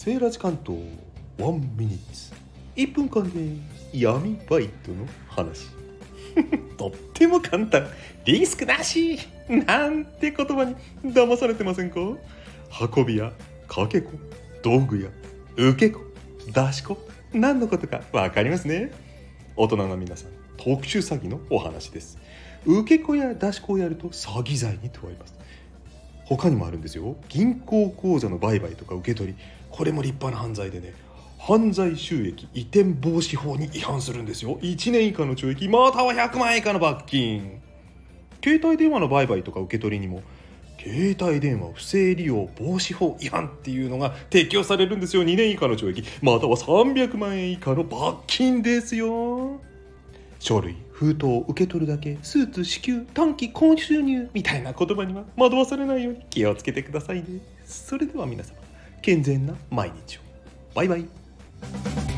セーラージ関東ワンミニッツ。1分間で闇バイトの話。とっても簡単。リスクなし。なんて言葉に騙されてませんか？運び屋かけ子道具屋受け子出し子。何のことか分かりますね？大人の皆さん特殊詐欺のお話です。受け子や出し子をやると詐欺罪に問われます他にもあるんですよ。銀行口座の売買とか受け取り。これも立派な犯罪でね。犯罪収益移転防止法に違反するんですよ。1年以下の懲役。または100万円以下の罰金。携帯電話の売買とか受け取りにも。携帯電話不正利用防止法違反っていうのが適用されるんですよ。2年以下の懲役。または300万円以下の罰金ですよ。書類封筒を受け取るだけスーツ支給短期高収入みたいな言葉には惑わされないように気をつけてくださいね。それでは皆様健全な毎日を。バイバイ。